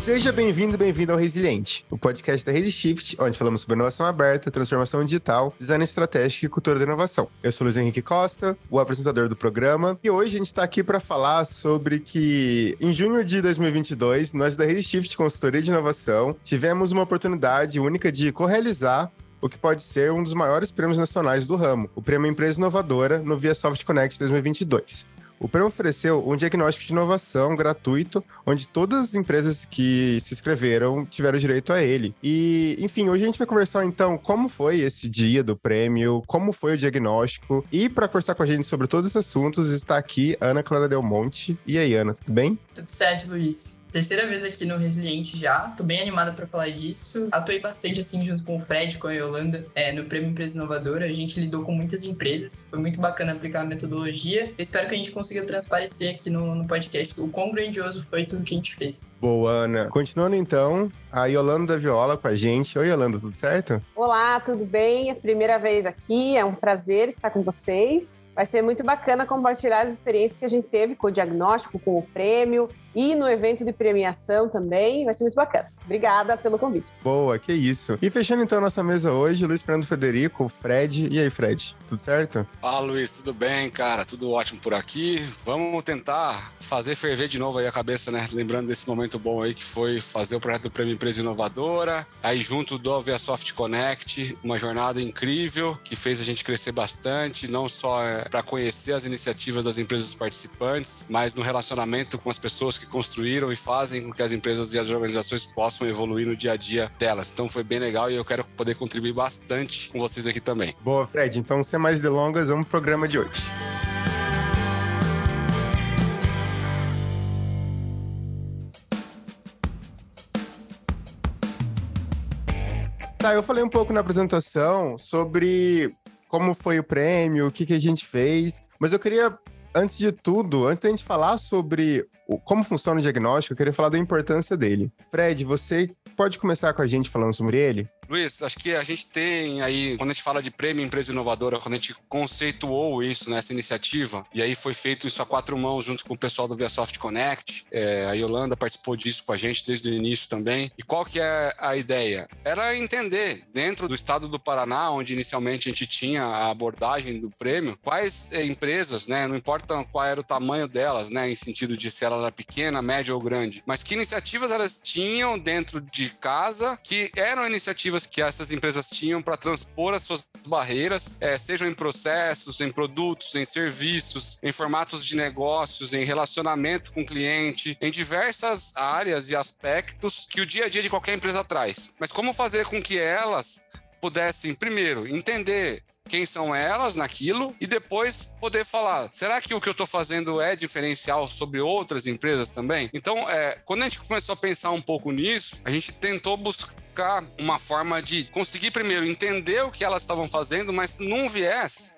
Seja bem-vindo, bem-vindo ao Resiliente, o podcast da Rede Shift, onde falamos sobre inovação aberta, transformação digital, design estratégico e cultura da inovação. Eu sou Luiz Henrique Costa, o apresentador do programa, e hoje a gente está aqui para falar sobre que em junho de 2022, nós da Rede Shift Consultoria de Inovação tivemos uma oportunidade única de correalizar o que pode ser um dos maiores prêmios nacionais do ramo, o Prêmio Empresa Inovadora no Via Soft Connect 2022. O prêmio ofereceu um diagnóstico de inovação gratuito, onde todas as empresas que se inscreveram tiveram direito a ele. E, enfim, hoje a gente vai conversar então como foi esse dia do prêmio, como foi o diagnóstico. E para conversar com a gente sobre todos esses assuntos está aqui Ana Clara Del Monte. E aí, Ana, tudo bem? Tudo certo, Luiz terceira vez aqui no Resiliente já. Tô bem animada para falar disso. Atuei bastante assim junto com o Fred, com a Yolanda, é, no Prêmio Empresa Inovadora. A gente lidou com muitas empresas. Foi muito bacana aplicar a metodologia. Eu espero que a gente consiga transparecer aqui no, no podcast o quão grandioso foi tudo que a gente fez. Boa, Ana. Continuando então, a Yolanda da Viola com a gente. Oi, Yolanda, tudo certo? Olá, tudo bem? É a primeira vez aqui. É um prazer estar com vocês. Vai ser muito bacana compartilhar as experiências que a gente teve com o diagnóstico, com o prêmio e no evento de premiação também. Vai ser muito bacana. Obrigada pelo convite. Boa, que isso. E fechando então a nossa mesa hoje, Luiz Fernando Federico, Fred. E aí, Fred? Tudo certo? Fala, Luiz. Tudo bem, cara? Tudo ótimo por aqui. Vamos tentar fazer ferver de novo aí a cabeça, né? Lembrando desse momento bom aí que foi fazer o projeto do Prêmio Empresa Inovadora. Aí junto do Soft Connect, uma jornada incrível que fez a gente crescer bastante, não só é, para conhecer as iniciativas das empresas participantes, mas no relacionamento com as pessoas que construíram e fazem com que as empresas e as organizações possam evoluir no dia a dia delas. Então foi bem legal e eu quero poder contribuir bastante com vocês aqui também. Boa, Fred. Então, sem mais delongas, vamos pro programa de hoje. Tá, eu falei um pouco na apresentação sobre como foi o prêmio, o que, que a gente fez, mas eu queria antes de tudo, antes da gente falar sobre o, como funciona o diagnóstico, eu queria falar da importância dele. Fred, você pode começar com a gente falando sobre ele? Luiz, acho que a gente tem aí, quando a gente fala de prêmio empresa inovadora, quando a gente conceituou isso nessa iniciativa, e aí foi feito isso a quatro mãos junto com o pessoal do ViaSoft Connect, é, a Yolanda participou disso com a gente desde o início também. E qual que é a ideia? Era entender, dentro do estado do Paraná, onde inicialmente a gente tinha a abordagem do prêmio, quais é, empresas, né, não importa qual era o tamanho delas, né, em sentido de se ela era pequena, média ou grande, mas que iniciativas elas tinham dentro de casa que eram iniciativas que essas empresas tinham para transpor as suas barreiras, é, sejam em processos, em produtos, em serviços, em formatos de negócios, em relacionamento com o cliente, em diversas áreas e aspectos que o dia a dia de qualquer empresa traz. Mas como fazer com que elas pudessem, primeiro, entender quem são elas naquilo e depois poder falar: será que o que eu estou fazendo é diferencial sobre outras empresas também? Então, é, quando a gente começou a pensar um pouco nisso, a gente tentou buscar uma forma de conseguir primeiro entender o que elas estavam fazendo, mas num viés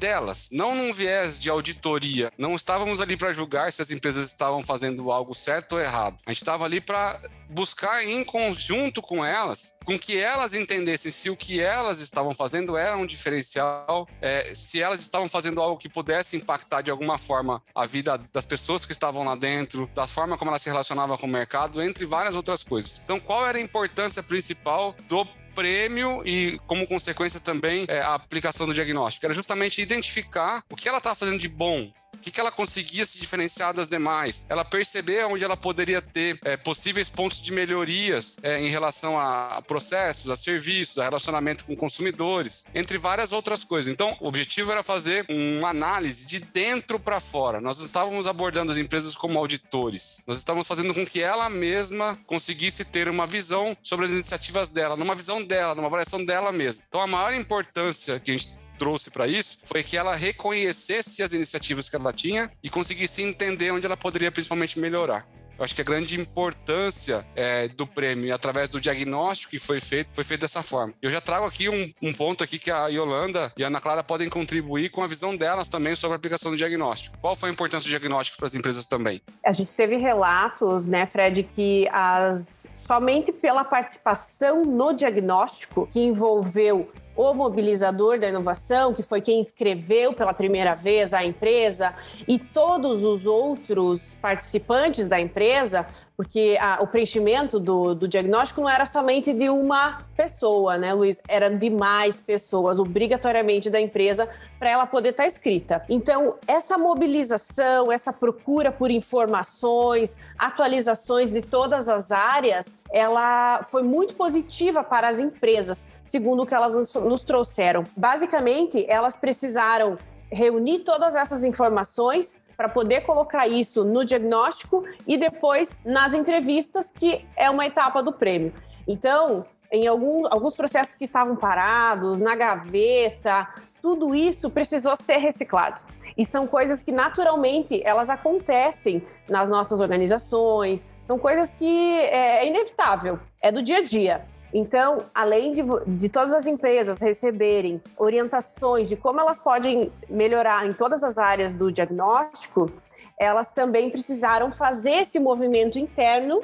delas, não num viés de auditoria. Não estávamos ali para julgar se as empresas estavam fazendo algo certo ou errado. A gente estava ali para buscar em conjunto com elas, com que elas entendessem se o que elas estavam fazendo era um diferencial, é, se elas estavam fazendo algo que pudesse impactar de alguma forma a vida das pessoas que estavam lá dentro, da forma como elas se relacionavam com o mercado, entre várias outras coisas. Então, qual era a importância principal do prêmio e, como consequência, também é, a aplicação do diagnóstico. Era justamente identificar o que ela estava fazendo de bom, que, que ela conseguia se diferenciar das demais, ela perceber onde ela poderia ter é, possíveis pontos de melhorias é, em relação a processos, a serviços, a relacionamento com consumidores, entre várias outras coisas. Então, o objetivo era fazer uma análise de dentro para fora. Nós estávamos abordando as empresas como auditores, nós estávamos fazendo com que ela mesma conseguisse ter uma visão sobre as iniciativas dela, numa visão dela, numa avaliação dela mesma. Então, a maior importância que a gente trouxe para isso foi que ela reconhecesse as iniciativas que ela tinha e conseguisse entender onde ela poderia principalmente melhorar. Eu acho que a grande importância é, do prêmio, através do diagnóstico que foi feito, foi feito dessa forma. Eu já trago aqui um, um, ponto aqui que a Yolanda e a Ana Clara podem contribuir com a visão delas também sobre a aplicação do diagnóstico. Qual foi a importância do diagnóstico para as empresas também? A gente teve relatos, né, Fred, que as somente pela participação no diagnóstico que envolveu o mobilizador da inovação, que foi quem escreveu pela primeira vez a empresa, e todos os outros participantes da empresa, porque a, o preenchimento do, do, diagnóstico não era somente de uma pessoa, né, Luiz? Era de mais pessoas, obrigatoriamente da empresa, para ela poder estar tá escrita. Então, essa mobilização, essa procura por informações, atualizações de todas as áreas, ela foi muito positiva para as empresas, segundo o que elas nos trouxeram. Basicamente, elas precisaram reunir todas essas informações para poder colocar isso no diagnóstico e depois nas entrevistas, que é uma etapa do prêmio. Então, em algum, alguns processos que estavam parados, na gaveta, tudo isso precisou ser reciclado. E são coisas que naturalmente elas acontecem nas nossas organizações, são coisas que é, é inevitável, é do dia a dia. Então, além de, de todas as empresas receberem orientações de como elas podem melhorar em todas as áreas do diagnóstico, elas também precisaram fazer esse movimento interno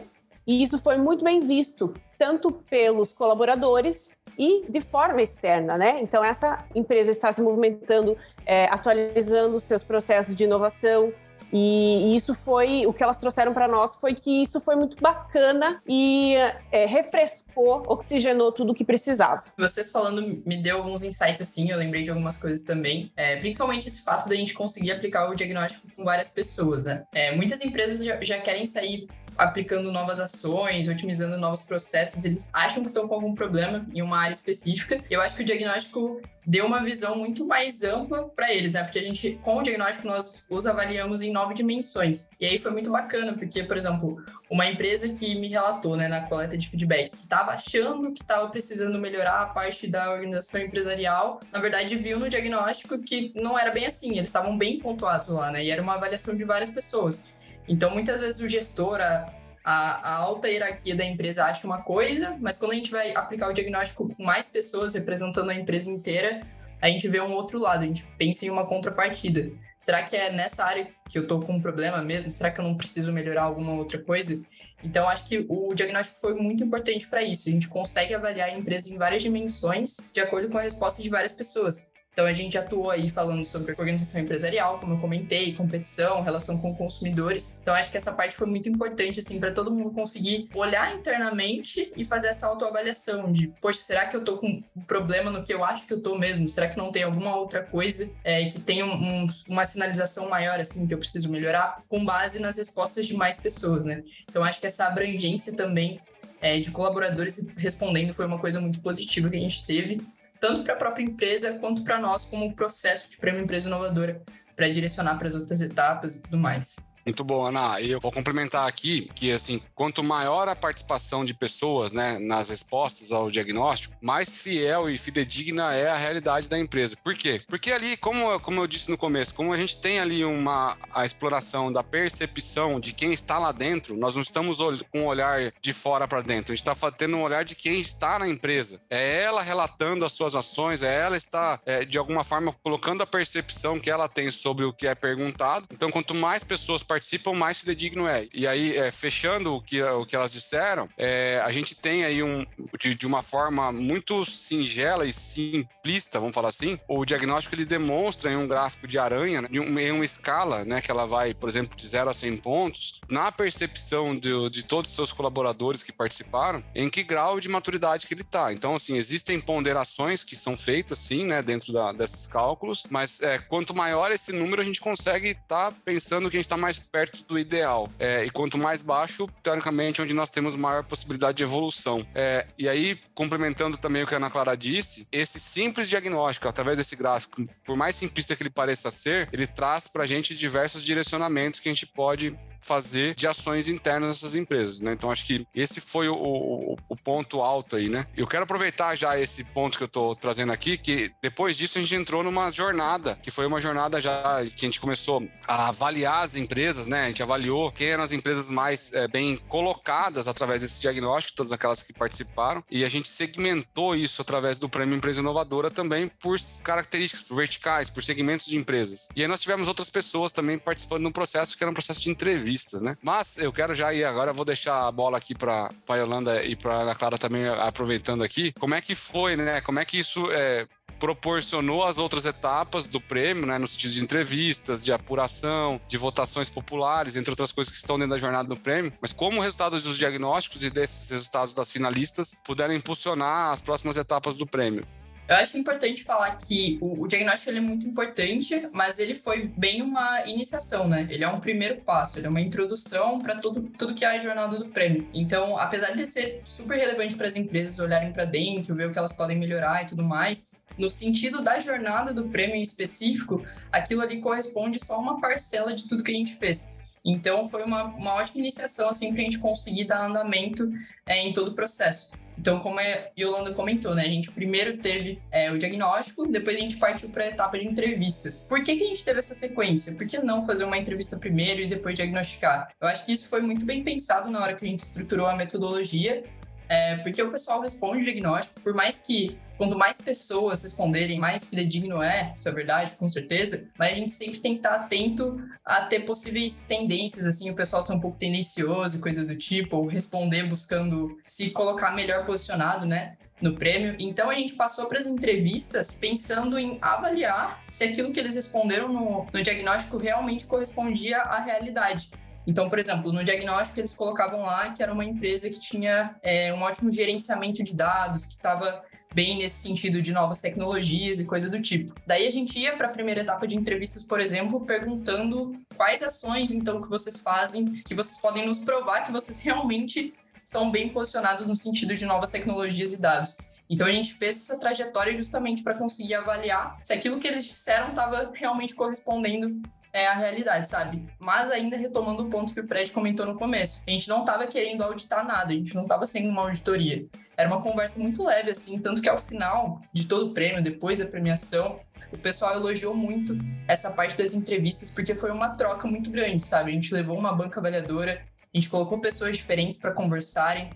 e isso foi muito bem visto, tanto pelos colaboradores e de forma externa, né? Então, essa empresa está se movimentando, é, atualizando seus processos de inovação, e isso foi o que elas trouxeram para nós foi que isso foi muito bacana e é, refrescou, oxigenou tudo o que precisava. Vocês falando me deu alguns insights assim, eu lembrei de algumas coisas também, é, principalmente esse fato da gente conseguir aplicar o diagnóstico com várias pessoas, né? É, muitas empresas já, já querem sair aplicando novas ações, otimizando novos processos, eles acham que estão com algum problema em uma área específica. Eu acho que o diagnóstico deu uma visão muito mais ampla para eles, né? Porque a gente, com o diagnóstico, nós os avaliamos em nove dimensões. E aí foi muito bacana, porque, por exemplo, uma empresa que me relatou, né, na coleta de feedback, que estava achando que estava precisando melhorar a parte da organização empresarial, na verdade viu no diagnóstico que não era bem assim, eles estavam bem pontuados lá, né? E era uma avaliação de várias pessoas. Então, muitas vezes o gestor, a, a, alta hierarquia da empresa acha uma coisa, mas quando a gente vai aplicar o diagnóstico com mais pessoas representando a empresa inteira, a gente vê um outro lado, a gente pensa em uma contrapartida. Será que é nessa área que eu estou com um problema mesmo? Será que eu não preciso melhorar alguma outra coisa? Então, acho que o diagnóstico foi muito importante para isso. A gente consegue avaliar a empresa em várias dimensões, de acordo com a resposta de várias pessoas. Então a gente atuou aí falando sobre organização empresarial, como eu comentei, competição, relação com consumidores. Então acho que essa parte foi muito importante assim para todo mundo conseguir olhar internamente e fazer essa autoavaliação de, poxa, será que eu tô com um problema no que eu acho que eu tô mesmo? Será que não tem alguma outra coisa é, que tem um, um, uma sinalização maior assim que eu preciso melhorar com base nas respostas de mais pessoas, né? Então acho que essa abrangência também é, de colaboradores respondendo foi uma coisa muito positiva que a gente teve tanto para a própria empresa quanto para nós como processo de prêmio empresa inovadora para direcionar para as outras etapas e tudo mais. Muito bom, Ana. E eu vou complementar aqui que, assim, quanto maior a participação de pessoas, né, nas respostas ao diagnóstico, mais fiel e fidedigna é a realidade da empresa. Por quê? Porque ali, como, como eu disse no começo, como a gente tem ali uma a exploração da percepção de quem está lá dentro, nós não estamos com um olhar de fora para dentro, a gente está tendo um olhar de quem está na empresa. É ela relatando as suas ações, é ela está, é, de alguma forma, colocando a percepção que ela tem sobre o que é perguntado. Então, quanto mais pessoas participam participam, mais fidedigno é. E aí, é, fechando o que, o que elas disseram, é, a gente tem aí um, de, de, uma forma muito singela e simplista, vamos falar assim, o diagnóstico ele demonstra em um gráfico de aranha, né, em uma escala, né, que ela vai, por exemplo, de 0 a 100 pontos, na percepção de, de todos os seus colaboradores que participaram, em que grau de maturidade que ele está. Então, assim, existem ponderações que são feitas, sim, né, dentro da, desses cálculos, mas é, quanto maior esse número, a gente consegue estar tá pensando que a gente está mais perto do ideal. É, e quanto mais baixo, teoricamente, onde nós temos maior possibilidade de evolução. É, e aí, complementando também o que a Ana Clara disse, esse simples diagnóstico, através desse gráfico, por mais simplista que ele pareça ser, ele traz para a gente diversos direcionamentos que a gente pode fazer de ações internas nessas empresas, né? Então acho que esse foi o, o, o, ponto alto aí, né? Eu quero aproveitar já esse ponto que eu tô trazendo aqui, que depois disso a gente entrou numa jornada, que foi uma jornada já que a gente começou a avaliar as empresas, né? A gente avaliou quem eram as empresas mais é, bem colocadas através desse diagnóstico, todas aquelas que participaram, e a gente segmentou isso através do Prêmio Empresa Inovadora também por características, por verticais, por segmentos de empresas. E aí nós tivemos outras pessoas também participando no processo, que era um processo de entrevista né? Mas eu quero já ir agora, vou deixar a bola aqui para a Yolanda e para a Clara também aproveitando aqui. Como é que foi, né? Como é que isso é, proporcionou as outras etapas do prêmio, né, no sentido de entrevistas, de apuração, de votações populares, entre outras coisas que estão dentro da jornada do prêmio, mas como resultados dos diagnósticos e desses resultados das finalistas puderam impulsionar as próximas etapas do prêmio. Eu acho importante falar que o, o diagnóstico é muito importante, mas ele foi bem uma iniciação, né? Ele é um primeiro passo, ele é uma introdução para tudo, tudo que é a jornada do prêmio. Então, apesar de ser super relevante para as empresas olharem para dentro, ver o que elas podem melhorar e tudo mais, no sentido da jornada do prêmio em específico, aquilo ali corresponde só uma parcela de tudo que a gente fez. Então, foi uma, uma ótima iniciação, assim, para a gente conseguir dar andamento é, em todo o processo. Então, como a Yolanda comentou, né? A gente primeiro teve é, o diagnóstico, depois a gente partiu para a etapa de entrevistas. Por que, que a gente teve essa sequência? Por que não fazer uma entrevista primeiro e depois diagnosticar? Eu acho que isso foi muito bem pensado na hora que a gente estruturou a metodologia é, porque o pessoal responde o diagnóstico, por mais que quanto mais pessoas responderem, mais fidedigno é, isso é verdade, com certeza, mas a gente sempre tem que estar atento a ter possíveis tendências, assim, o pessoal ser um pouco tendencioso, coisa do tipo, ou responder buscando se colocar melhor posicionado, né? No prêmio. Então a gente passou para as entrevistas pensando em avaliar se aquilo que eles responderam no, no diagnóstico realmente correspondia à realidade. Então, por exemplo, no diagnóstico eles colocavam lá que era uma empresa que tinha é, um ótimo gerenciamento de dados, que estava bem nesse sentido de novas tecnologias e coisa do tipo. Daí a gente ia para a primeira etapa de entrevistas, por exemplo, perguntando quais ações então que vocês fazem, que vocês podem nos provar que vocês realmente são bem posicionados no sentido de novas tecnologias e dados. Então a gente fez essa trajetória justamente para conseguir avaliar se aquilo que eles disseram estava realmente correspondendo é a realidade, sabe? Mas ainda retomando o ponto que o Fred comentou no começo, a gente não estava querendo auditar nada, a gente não estava sendo uma auditoria. Era uma conversa muito leve, assim, tanto que ao final de todo o prêmio, depois da premiação, o pessoal elogiou muito essa parte das entrevistas, porque foi uma troca muito grande, sabe? A gente levou uma banca avaliadora, a gente colocou pessoas diferentes para conversarem.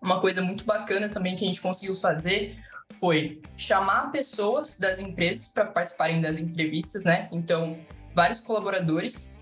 Uma coisa muito bacana também que a gente conseguiu fazer foi chamar pessoas das empresas para participarem das entrevistas, né? Então, vários colaboradores,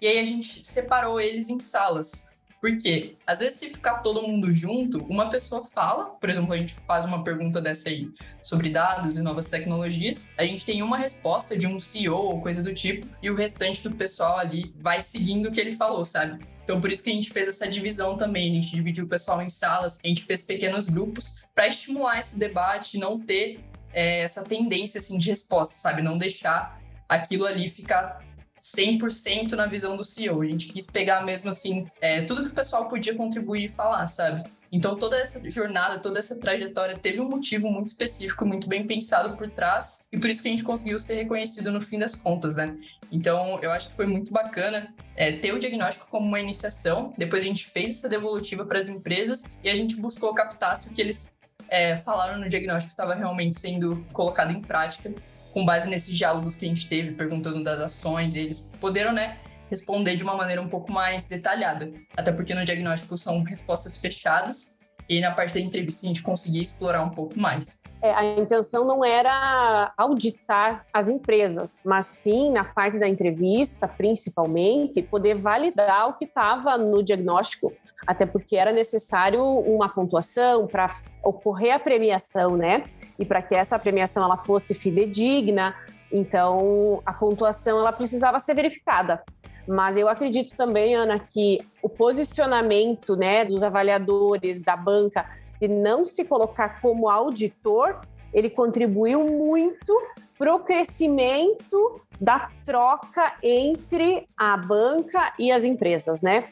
e aí a gente separou eles em salas. Porque, às vezes, se ficar todo mundo junto, uma pessoa fala, por exemplo, a gente faz uma pergunta dessa aí sobre dados e novas tecnologias, a gente tem uma resposta de um CEO ou coisa do tipo, e o restante do pessoal ali vai seguindo o que ele falou, sabe? Então, por isso que a gente fez essa divisão também. A gente dividiu o pessoal em salas, a gente fez pequenos grupos para estimular esse debate, não ter é, essa tendência assim, de resposta, sabe? Não deixar aquilo ali ficar 100% na visão do CEO. A gente quis pegar mesmo assim, é, tudo que o pessoal podia contribuir e falar, sabe? Então toda essa jornada, toda essa trajetória teve um motivo muito específico, muito bem pensado por trás, e por isso que a gente conseguiu ser reconhecido no fim das contas, né? Então eu acho que foi muito bacana é, ter o diagnóstico como uma iniciação, depois a gente fez essa devolutiva para as empresas e a gente buscou captar se o que eles é, falaram no diagnóstico estava realmente sendo colocado em prática com base nesses diálogos que a gente teve, perguntando das ações, eles poderam, né, responder de uma maneira um pouco mais detalhada. Até porque no diagnóstico são respostas fechadas e na parte da entrevista a gente conseguia explorar um pouco mais. É, a intenção não era auditar as empresas, mas sim, na parte da entrevista, principalmente, poder validar o que estava no diagnóstico, até porque era necessário uma pontuação para ocorrer a premiação, né? E para que essa premiação ela fosse fidedigna, então a pontuação ela precisava ser verificada. Mas eu acredito também, Ana, que o posicionamento né, dos avaliadores da banca de não se colocar como auditor, ele contribuiu muito para o crescimento da troca entre a banca e as empresas, né?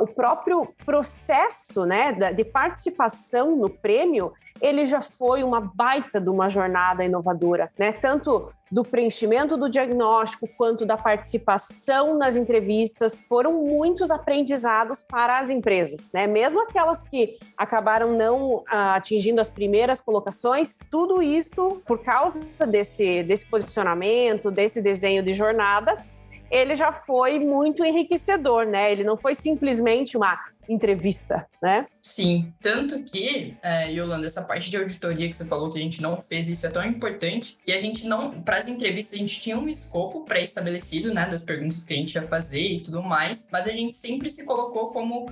O próprio processo né, de participação no prêmio, ele já foi uma baita de uma jornada inovadora, né? Tanto do preenchimento do diagnóstico quanto da participação nas entrevistas foram muitos aprendizados para as empresas, né? Mesmo aquelas que acabaram não ah, atingindo as primeiras colocações, tudo isso por causa desse, desse posicionamento, desse desenho de jornada, ele já foi muito enriquecedor, né? Ele não foi simplesmente uma entrevista, né? Sim, tanto que, é, Yolanda, essa parte de auditoria que você falou que a gente não fez, isso é tão importante que a gente não, para as entrevistas, a gente tinha um escopo pré-estabelecido, né, das perguntas que a gente ia fazer e tudo mais, mas a gente sempre se colocou como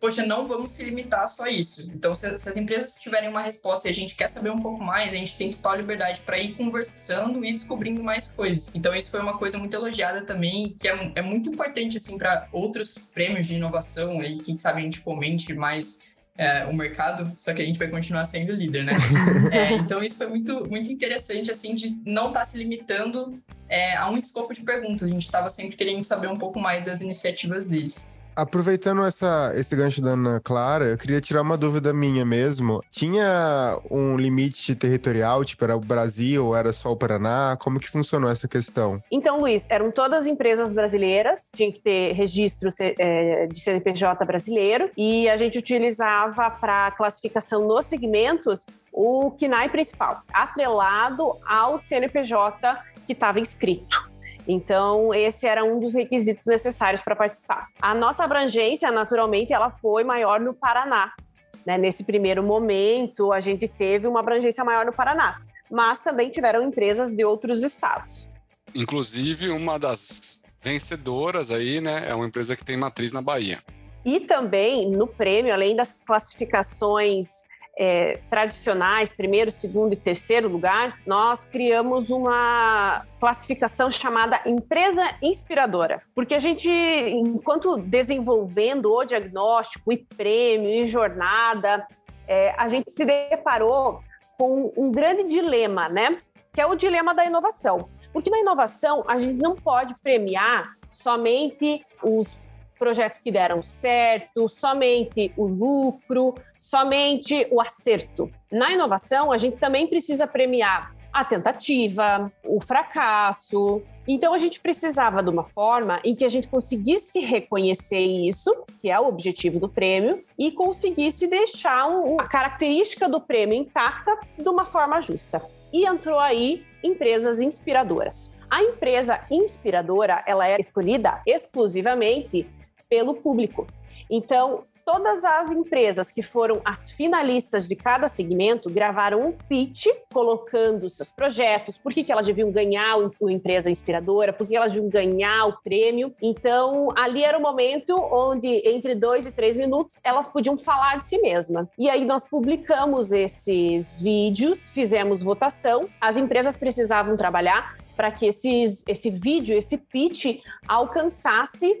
poxa, não vamos se limitar só a isso. Então, se, se, as empresas tiverem uma resposta e a gente quer saber um pouco mais, a gente tem total liberdade para ir conversando e descobrindo mais coisas. Então, isso foi uma coisa muito elogiada também, que é, é muito importante, assim, para outros prêmios de inovação e quem sabe a gente fomente mais é, o mercado, só que a gente vai continuar sendo líder, né? É, então isso foi muito, muito interessante, assim, de não estar tá se limitando é, a um escopo de perguntas. A gente estava sempre querendo saber um pouco mais das iniciativas deles. Aproveitando essa, esse gancho da Ana Clara, eu queria tirar uma dúvida minha mesmo. Tinha um limite territorial, tipo, era o Brasil era só o Paraná? Como que funcionou essa questão? Então, Luiz, eram todas empresas brasileiras, tinha que ter registro é, de CNPJ brasileiro, e a gente utilizava para classificação nos segmentos o KNAI principal, atrelado ao CNPJ que estava inscrito. Então, esse era um dos requisitos necessários para participar. A nossa abrangência, naturalmente, ela foi maior no Paraná. Né? Nesse primeiro momento, a gente teve uma abrangência maior no Paraná, mas também tiveram empresas de outros estados. Inclusive, uma das vencedoras aí, né, é uma empresa que tem matriz na Bahia. E também no prêmio, além das classificações é, tradicionais, primeiro, segundo e terceiro lugar, nós criamos uma classificação chamada empresa inspiradora, porque a gente, enquanto desenvolvendo o diagnóstico e prêmio e jornada, é, a gente se deparou com um grande dilema, né? Que é o dilema da inovação. Porque na inovação a gente não pode premiar somente os projetos que deram certo, somente o lucro, somente o acerto. Na inovação, a gente também precisa premiar a tentativa, o fracasso. Então a gente precisava de uma forma em que a gente conseguisse reconhecer isso, que é o objetivo do prêmio, e conseguisse deixar a característica do prêmio intacta de uma forma justa. E entrou aí empresas inspiradoras. A empresa inspiradora, ela é escolhida exclusivamente pelo público. Então, todas as empresas que foram as finalistas de cada segmento gravaram um pitch colocando seus projetos, por que, que elas deviam ganhar o Empresa Inspiradora, por que elas deviam ganhar o prêmio. Então, ali era o momento onde, entre dois e três minutos, elas podiam falar de si mesma. E aí nós publicamos esses vídeos, fizemos votação, as empresas precisavam trabalhar para que esses, esse vídeo, esse pitch, alcançasse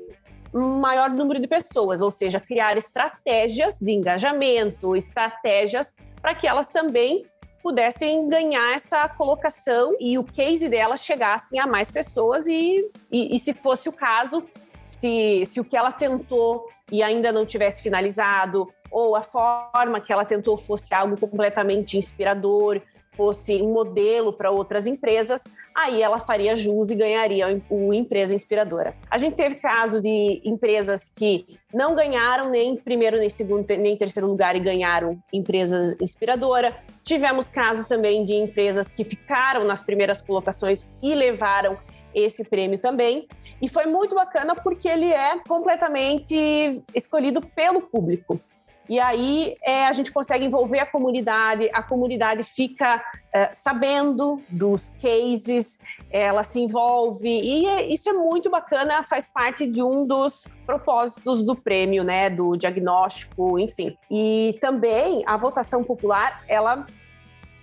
maior número de pessoas, ou seja, criar estratégias de engajamento, estratégias para que elas também pudessem ganhar essa colocação e o case delas chegassem a mais pessoas e, e, e se fosse o caso, se, se o que ela tentou e ainda não tivesse finalizado, ou a forma que ela tentou fosse algo completamente inspirador, fosse um modelo para outras empresas, aí ela faria jus e ganharia o empresa inspiradora. A gente teve caso de empresas que não ganharam nem primeiro, nem segundo, nem terceiro lugar e ganharam empresa inspiradora. Tivemos caso também de empresas que ficaram nas primeiras colocações e levaram esse prêmio também. E foi muito bacana porque ele é completamente escolhido pelo público. E aí é, a gente consegue envolver a comunidade, a comunidade fica é, sabendo dos cases, ela se envolve, e é, isso é muito bacana, faz parte de um dos propósitos do prêmio, né, do diagnóstico, enfim. E também a votação popular, ela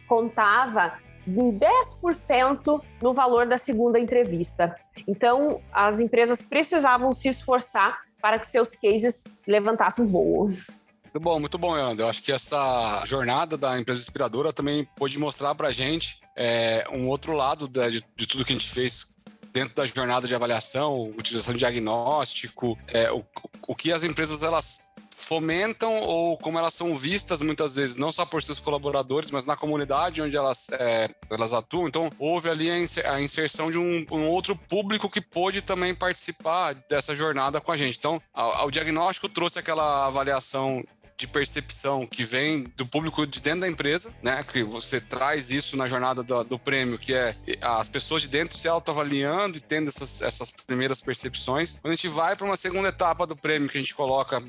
contava em 10% no valor da segunda entrevista. Então, as empresas precisavam se esforçar para que seus cases levantassem voo. Muito bom, muito bom, Leandro. Eu acho que essa jornada da empresa inspiradora também pôde mostrar para a gente é, um outro lado de, de, tudo que a gente fez dentro da jornada de avaliação, utilização de diagnóstico, é, o, o que as empresas elas fomentam ou como elas são vistas muitas vezes, não só por seus colaboradores, mas na comunidade onde elas, é, elas atuam. Então, houve ali a inserção de um, um, outro público que pôde também participar dessa jornada com a gente. Então, o diagnóstico trouxe aquela avaliação de percepção que vem do público de dentro da empresa, né? Que você traz isso na jornada do, do prêmio, que é as pessoas de dentro se autoavaliando e tendo essas, essas primeiras percepções. Quando a gente vai para uma segunda etapa do prêmio, que a gente coloca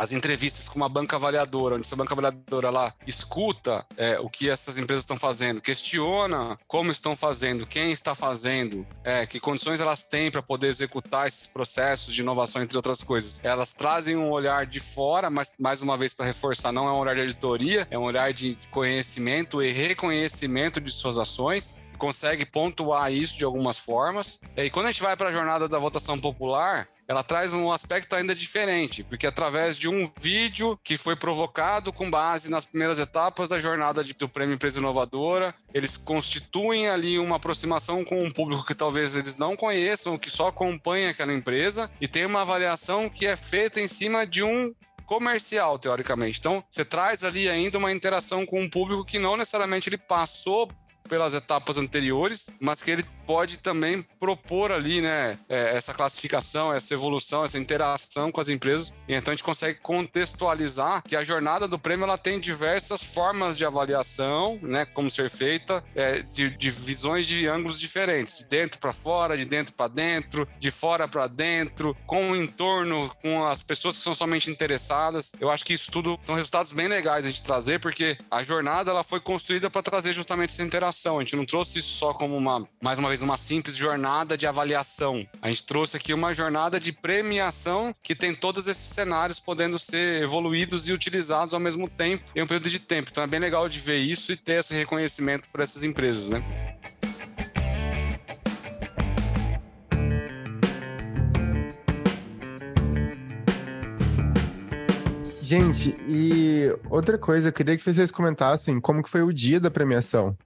as entrevistas com uma banca avaliadora, onde essa banca avaliadora lá escuta é, o que essas empresas estão fazendo, questiona como estão fazendo, quem está fazendo, é, que condições elas têm para poder executar esses processos de inovação, entre outras coisas. Elas trazem um olhar de fora, mas mais uma vez para reforçar, não é um olhar de editoria, é um olhar de conhecimento e reconhecimento de suas ações consegue pontuar isso de algumas formas. E quando a gente vai para a jornada da votação popular, ela traz um aspecto ainda diferente, porque através de um vídeo que foi provocado com base nas primeiras etapas da jornada de, do Prêmio Empresa Inovadora, eles constituem ali uma aproximação com um público que talvez eles não conheçam, que só acompanha aquela empresa, e tem uma avaliação que é feita em cima de um comercial, teoricamente. Então, você traz ali ainda uma interação com um público que não necessariamente ele passou pelas etapas anteriores, mas que ele pode também propor ali, né, é, essa classificação, essa evolução, essa interação com as empresas. Então a gente consegue contextualizar que a jornada do prêmio ela tem diversas formas de avaliação, né, como ser feita, é, de, de visões de ângulos diferentes, de dentro para fora, de dentro para dentro, de fora para dentro, com o entorno, com as pessoas que são somente interessadas. Eu acho que isso tudo são resultados bem legais a gente trazer, porque a jornada ela foi construída para trazer justamente essa interação. A gente não trouxe isso só como uma, mais uma vez, uma simples jornada de avaliação. A gente trouxe aqui uma jornada de premiação que tem todos esses cenários podendo ser evoluídos e utilizados ao mesmo tempo em um período de tempo. Então é bem legal de ver isso e ter esse reconhecimento para essas empresas, né? Gente, e outra coisa, eu queria que vocês comentassem como que foi o dia da premiação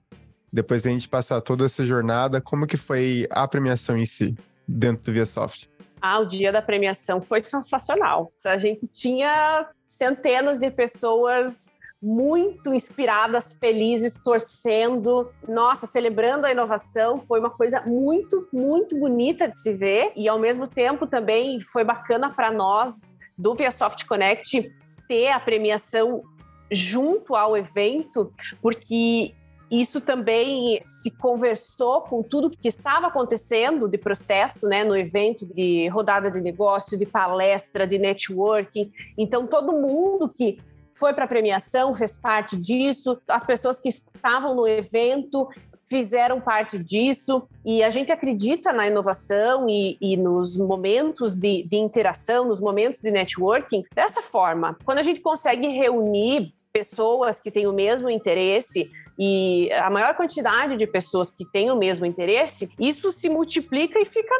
depois da gente passar toda essa jornada, como que foi a premiação em si, dentro do ViaSoft? Ah, o dia da premiação foi sensacional. A gente tinha centenas de pessoas muito inspiradas, felizes, torcendo, nossa, celebrando a inovação. Foi uma coisa muito, muito bonita de se ver e ao mesmo tempo também foi bacana para nós do ViaSoft Connect ter a premiação junto ao evento, porque isso também se conversou com tudo que estava acontecendo de processo, né, no evento de rodada de negócio, de palestra, de networking. Então, todo mundo que foi para a premiação fez parte disso, as pessoas que estavam no evento fizeram parte disso e a gente acredita na inovação e, e nos momentos de, de interação, nos momentos de networking dessa forma. Quando a gente consegue reunir pessoas que têm o mesmo interesse, e a maior quantidade de pessoas que têm o mesmo interesse, isso se multiplica e fica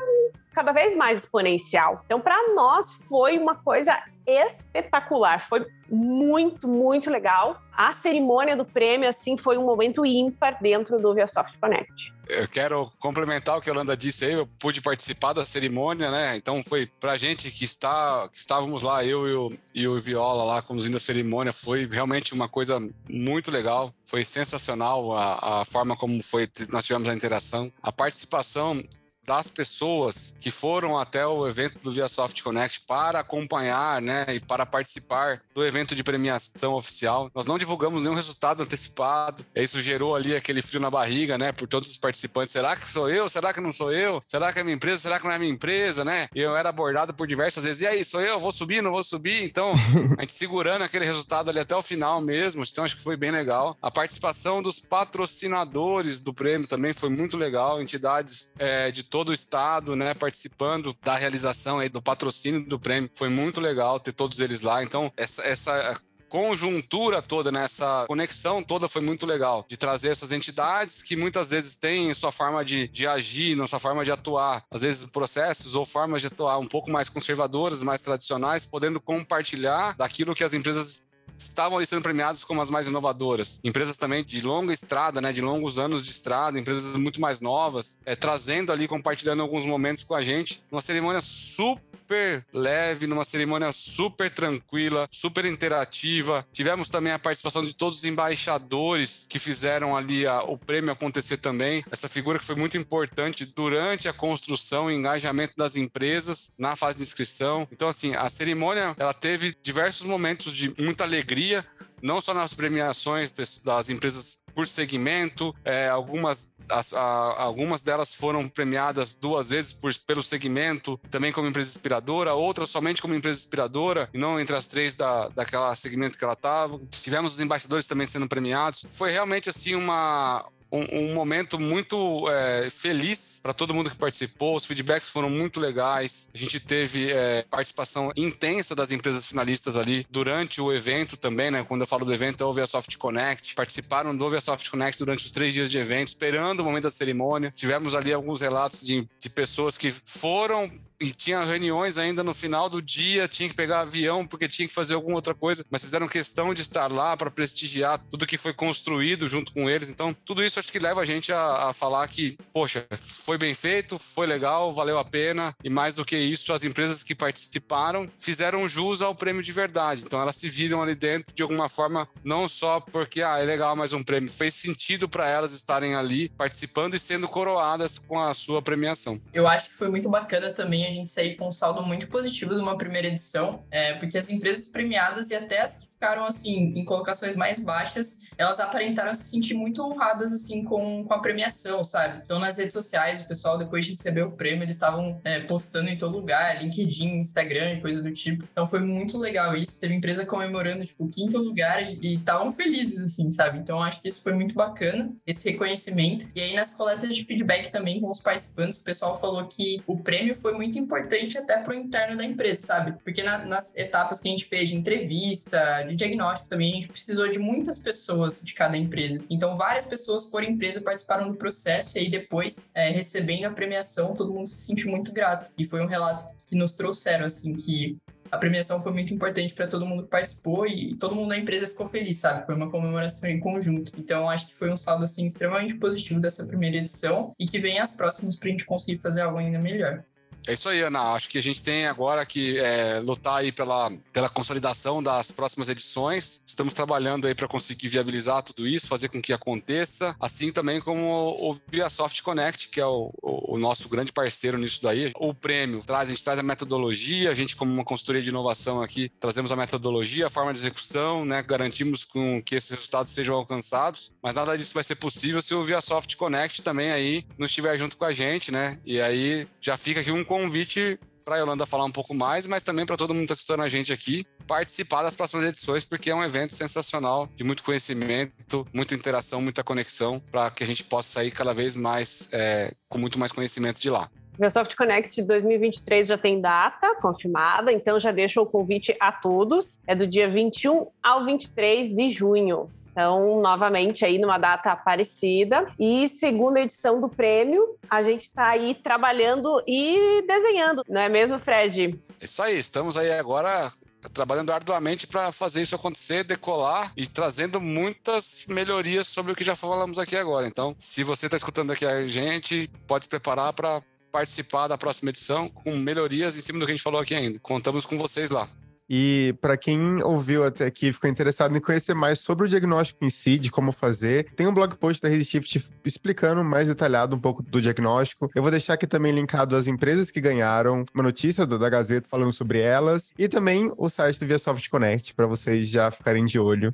cada vez mais exponencial. Então, para nós foi uma coisa espetacular, foi muito, muito legal. A cerimônia do prêmio, assim, foi um momento ímpar dentro do ViaSoft Connect. Eu quero complementar o que a Yolanda disse aí, eu pude participar da cerimônia, né? Então foi pra gente que está, que estávamos lá, eu e o, e o Viola lá conduzindo a cerimônia, foi realmente uma coisa muito legal, foi sensacional a, a forma como foi, nós tivemos a interação, a participação das pessoas que foram até o evento do ViaSoft Connect para acompanhar, né, e para participar do evento de premiação oficial. Nós não divulgamos nenhum resultado antecipado. Isso gerou ali aquele frio na barriga, né, por todos os participantes. Será que sou eu? Será que não sou eu? Será que é minha empresa? Será que não é minha empresa, né? E eu era abordado por diversas vezes. E aí, sou eu? Vou subir? Não vou subir? Então, a gente segurando aquele resultado ali até o final mesmo. Então, acho que foi bem legal. A participação dos patrocinadores do prêmio também foi muito legal. Entidades é, de todo o estado, né, participando da realização aí do patrocínio do prêmio. Foi muito legal ter todos eles lá. Então, essa, essa conjuntura toda, né? essa conexão toda foi muito legal, de trazer essas entidades que muitas vezes têm sua forma de, de agir, sua forma de atuar, às vezes processos ou formas de atuar um pouco mais conservadoras, mais tradicionais, podendo compartilhar daquilo que as empresas estavam sendo premiados como as mais inovadoras. Empresas também de longa estrada, né, de longos anos de estrada, empresas muito mais novas, é, trazendo ali, compartilhando alguns momentos com a gente. Uma cerimônia super super leve, numa cerimônia super tranquila, super interativa. Tivemos também a participação de todos os embaixadores que fizeram ali a, o prêmio acontecer também. Essa figura que foi muito importante durante a construção e engajamento das empresas na fase de inscrição. Então, assim, a cerimônia ela teve diversos momentos de muita alegria, não só nas premiações das empresas por segmento, é, algumas as, a, algumas delas foram premiadas duas vezes por, pelo segmento, também como empresa inspiradora, outras somente como empresa inspiradora, e não entre as três da, daquela segmento que ela estava. Tivemos os embaixadores também sendo premiados. Foi realmente assim uma, um, um momento muito é, feliz para todo mundo que participou. Os feedbacks foram muito legais. A gente teve é, participação intensa das empresas finalistas ali durante o evento também, né? Quando eu falo do evento, é o ViaSoft Connect. Participaram do ViaSoft Connect durante os três dias de evento, esperando o momento da cerimônia. Tivemos ali alguns relatos de, de pessoas que foram e tinha reuniões ainda no final do dia, tinha que pegar avião porque tinha que fazer alguma outra coisa, mas fizeram questão de estar lá para prestigiar tudo que foi construído junto com eles. Então, tudo isso acho que leva a gente a, a, falar que, poxa, foi bem feito, foi legal, valeu a pena, e mais do que isso, as empresas que participaram fizeram jus ao prêmio de verdade. Então, elas se viram ali dentro de alguma forma, não só porque, ah, é legal mais um prêmio, fez sentido para elas estarem ali participando e sendo coroadas com a sua premiação. Eu acho que foi muito bacana também a gente sair com um saldo muito positivo de uma primeira edição, é, porque as empresas premiadas e até as que ficaram, assim, em colocações mais baixas, elas aparentaram se sentir muito honradas, assim, com, com a premiação, sabe? Então, nas redes sociais, o pessoal, depois de receber o prêmio, eles estavam é, postando em todo lugar, LinkedIn, Instagram coisa do tipo. Então, foi muito legal isso. Teve empresa comemorando, tipo, o quinto lugar e estavam felizes, assim, sabe? Então, acho que isso foi muito bacana, esse reconhecimento. E aí, nas coletas de feedback também com os participantes, o pessoal falou que o prêmio foi muito importante até pro interno da empresa, sabe? Porque na, nas etapas que a gente fez de entrevista, de diagnóstico também, a gente precisou de muitas pessoas de cada empresa. Então, várias pessoas por empresa participaram do processo e aí depois, é, recebendo a premiação, todo mundo se sentiu muito grato. E foi um relato que nos trouxeram, assim, que a premiação foi muito importante para todo mundo que participou e todo mundo da empresa ficou feliz, sabe? Foi uma comemoração em conjunto. Então, acho que foi um saldo, assim, extremamente positivo dessa primeira edição e que vem as próximas para a gente conseguir fazer algo ainda melhor. É isso aí, Ana. Acho que a gente tem agora que é, lutar aí pela, pela consolidação das próximas edições. Estamos trabalhando aí para conseguir viabilizar tudo isso, fazer com que aconteça, assim também como o, ViaSoft Connect, que é o, o, o, nosso grande parceiro nisso daí. O prêmio traz, a gente traz a metodologia, a gente como uma consultoria de inovação aqui, trazemos a metodologia, a forma de execução, né? Garantimos com que esses resultados sejam alcançados, mas nada disso vai ser possível se o ViaSoft Connect também aí não estiver junto com a gente, né? E aí já fica aqui um convite para a Yolanda falar um pouco mais, mas também para todo mundo que está assistindo a gente aqui participar das próximas edições, porque é um evento sensacional, de muito conhecimento, muita interação, muita conexão, para que a gente possa sair cada vez mais é, com muito mais conhecimento de lá. Microsoft Connect 2023 já tem data confirmada, então já deixo o convite a todos. É do dia 21 ao 23 de junho. Então, novamente, aí numa data parecida. E segunda edição do prêmio, a gente está aí trabalhando e desenhando, não é mesmo, Fred? Isso aí, estamos aí agora trabalhando arduamente para fazer isso acontecer, decolar e trazendo muitas melhorias sobre o que já falamos aqui agora. Então, se você está escutando aqui a gente, pode se preparar para participar da próxima edição com melhorias em cima do que a gente falou aqui ainda. Contamos com vocês lá. E para quem ouviu até aqui ficou interessado em conhecer mais sobre o diagnóstico em si, de como fazer, tem um blog post da Resishift explicando mais detalhado um pouco do diagnóstico. Eu vou deixar aqui também linkado as empresas que ganharam, uma notícia do, da Gazeta falando sobre elas, e também o site do ViaSoft Connect, para vocês já ficarem de olho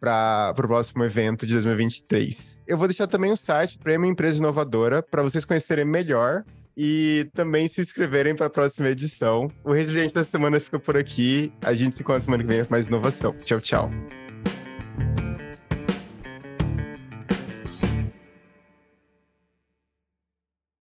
para o próximo evento de 2023. Eu vou deixar também o site Prêmio Empresa Inovadora para vocês conhecerem melhor e também se inscreverem para a próxima edição. O Resiliente da Semana fica por aqui. A gente se encontra semana que vem com mais inovação. Tchau, tchau.